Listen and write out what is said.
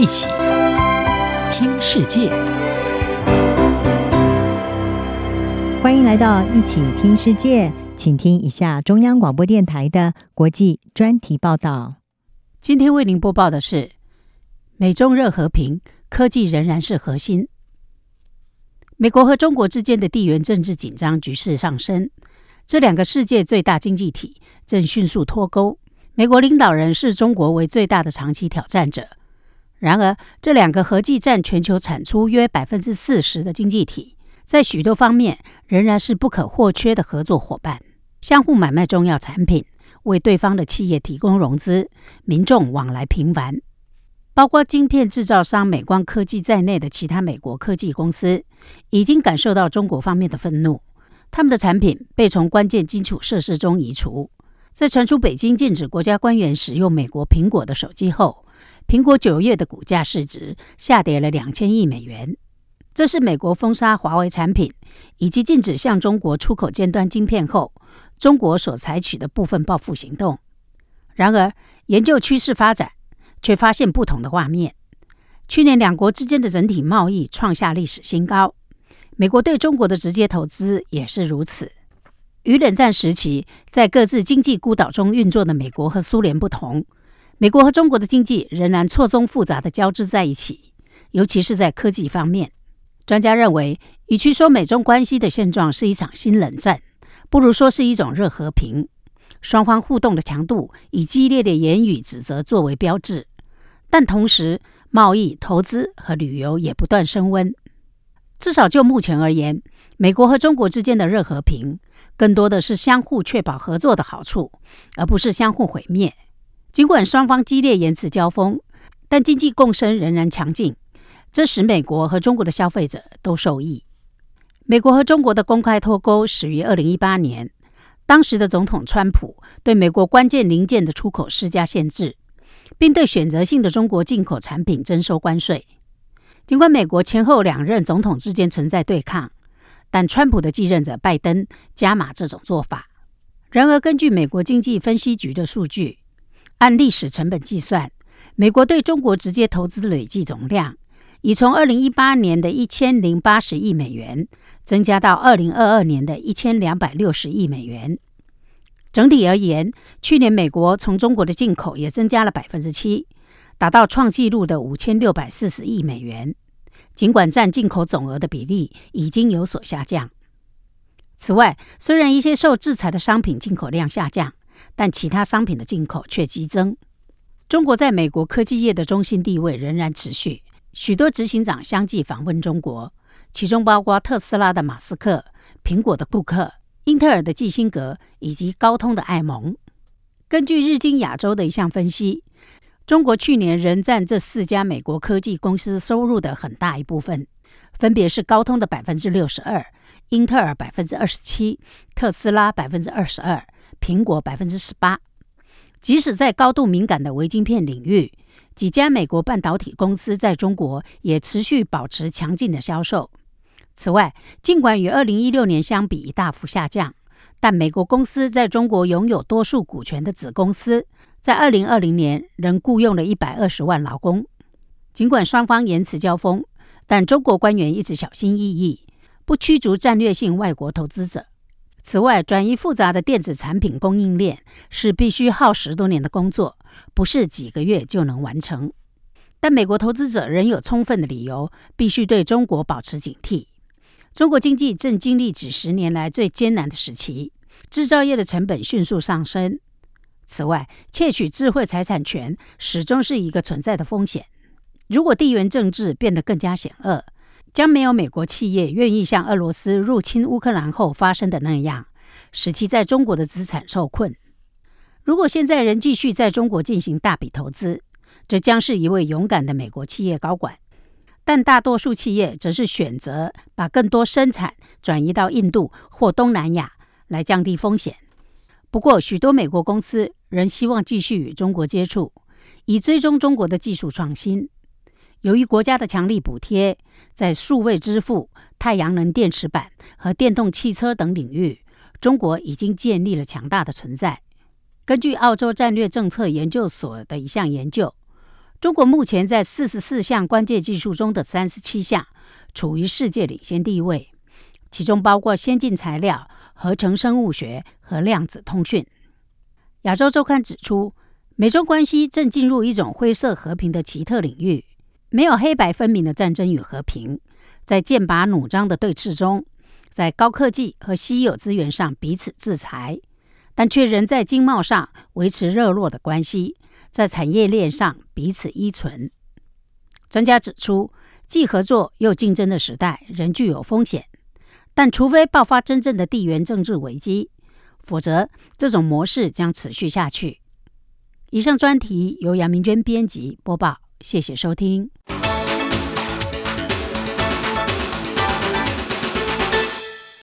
一起听世界，欢迎来到一起听世界，请听一下中央广播电台的国际专题报道。今天为您播报的是：美中热和平，科技仍然是核心。美国和中国之间的地缘政治紧张局势上升，这两个世界最大经济体正迅速脱钩。美国领导人视中国为最大的长期挑战者。然而，这两个合计占全球产出约百分之四十的经济体，在许多方面仍然是不可或缺的合作伙伴，相互买卖重要产品，为对方的企业提供融资，民众往来频繁。包括晶片制造商美光科技在内的其他美国科技公司，已经感受到中国方面的愤怒，他们的产品被从关键基础设施中移除。在传出北京禁止国家官员使用美国苹果的手机后，苹果九月的股价市值下跌了两千亿美元。这是美国封杀华为产品以及禁止向中国出口尖端晶片后，中国所采取的部分报复行动。然而，研究趋势发展，却发现不同的画面。去年，两国之间的整体贸易创下历史新高，美国对中国的直接投资也是如此。与冷战时期在各自经济孤岛中运作的美国和苏联不同，美国和中国的经济仍然错综复杂的交织在一起，尤其是在科技方面。专家认为，与其说美中关系的现状是一场新冷战，不如说是一种热和平。双方互动的强度以激烈的言语指责作为标志，但同时贸易、投资和旅游也不断升温。至少就目前而言，美国和中国之间的热和平。更多的是相互确保合作的好处，而不是相互毁灭。尽管双方激烈言辞交锋，但经济共生仍然强劲，这使美国和中国的消费者都受益。美国和中国的公开脱钩始于二零一八年，当时的总统川普对美国关键零件的出口施加限制，并对选择性的中国进口产品征收关税。尽管美国前后两任总统之间存在对抗。但川普的继任者拜登加码这种做法。然而，根据美国经济分析局的数据，按历史成本计算，美国对中国直接投资累计总量已从二零一八年的一千零八十亿美元增加到二零二二年的一千两百六十亿美元。整体而言，去年美国从中国的进口也增加了百分之七，达到创纪录的五千六百四十亿美元。尽管占进口总额的比例已经有所下降。此外，虽然一些受制裁的商品进口量下降，但其他商品的进口却激增。中国在美国科技业的中心地位仍然持续，许多执行长相继访问中国，其中包括特斯拉的马斯克、苹果的库克、英特尔的基辛格以及高通的艾蒙。根据日经亚洲的一项分析。中国去年仍占这四家美国科技公司收入的很大一部分，分别是高通的百分之六十二，英特尔百分之二十七，特斯拉百分之二十二，苹果百分之十八。即使在高度敏感的微晶片领域，几家美国半导体公司在中国也持续保持强劲的销售。此外，尽管与二零一六年相比大幅下降，但美国公司在中国拥有多数股权的子公司。在二零二零年，仍雇佣了一百二十万劳工。尽管双方言辞交锋，但中国官员一直小心翼翼，不驱逐战略性外国投资者。此外，转移复杂的电子产品供应链是必须耗十多年的工作，不是几个月就能完成。但美国投资者仍有充分的理由，必须对中国保持警惕。中国经济正经历几十年来最艰难的时期，制造业的成本迅速上升。此外，窃取智慧财产权始终是一个存在的风险。如果地缘政治变得更加险恶，将没有美国企业愿意像俄罗斯入侵乌克兰后发生的那样，使其在中国的资产受困。如果现在仍继续在中国进行大笔投资，这将是一位勇敢的美国企业高管。但大多数企业则是选择把更多生产转移到印度或东南亚，来降低风险。不过，许多美国公司仍希望继续与中国接触，以追踪中国的技术创新。由于国家的强力补贴，在数位支付、太阳能电池板和电动汽车等领域，中国已经建立了强大的存在。根据澳洲战略政策研究所的一项研究，中国目前在四十四项关键技术中的三十七项处于世界领先地位，其中包括先进材料、合成生物学和量子通讯。亚洲周刊指出，美中关系正进入一种灰色和平的奇特领域，没有黑白分明的战争与和平，在剑拔弩张的对峙中，在高科技和稀有资源上彼此制裁，但却仍在经贸上维持热络的关系，在产业链上彼此依存。专家指出，既合作又竞争的时代仍具有风险，但除非爆发真正的地缘政治危机，否则这种模式将持续下去。以上专题由杨明娟编辑播报，谢谢收听。